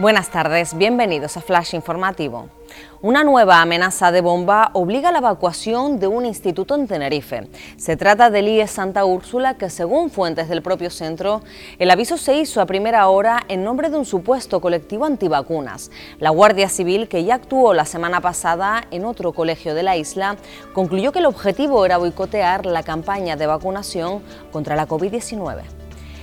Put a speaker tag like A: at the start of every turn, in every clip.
A: Buenas tardes, bienvenidos a Flash Informativo. Una nueva amenaza de bomba obliga a la evacuación de un instituto en Tenerife. Se trata del IE Santa Úrsula, que según fuentes del propio centro, el aviso se hizo a primera hora en nombre de un supuesto colectivo antivacunas. La Guardia Civil, que ya actuó la semana pasada en otro colegio de la isla, concluyó que el objetivo era boicotear la campaña de vacunación contra la COVID-19.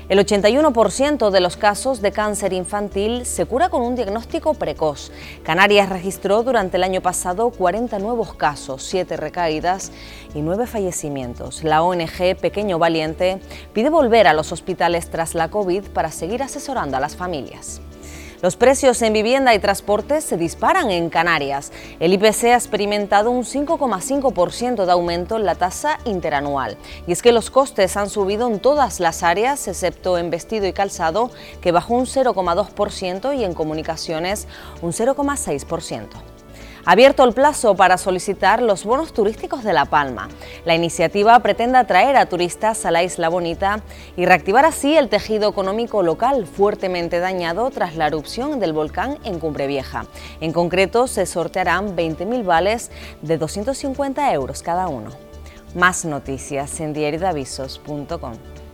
A: El 81% de los casos de cáncer infantil se cura con un diagnóstico precoz. Canarias registró durante el año pasado 40 nuevos casos, 7 recaídas y 9 fallecimientos. La ONG Pequeño Valiente pide volver a los hospitales tras la COVID para seguir asesorando a las familias. Los precios en vivienda y transporte se disparan en Canarias. El IPC ha experimentado un 5,5% de aumento en la tasa interanual. Y es que los costes han subido en todas las áreas, excepto en vestido y calzado, que bajó un 0,2% y en comunicaciones un 0,6% abierto el plazo para solicitar los bonos turísticos de La Palma. La iniciativa pretende atraer a turistas a la Isla Bonita y reactivar así el tejido económico local fuertemente dañado tras la erupción del volcán en Cumbre Vieja. En concreto, se sortearán 20.000 vales de 250 euros cada uno. Más noticias en diariodavisos.com.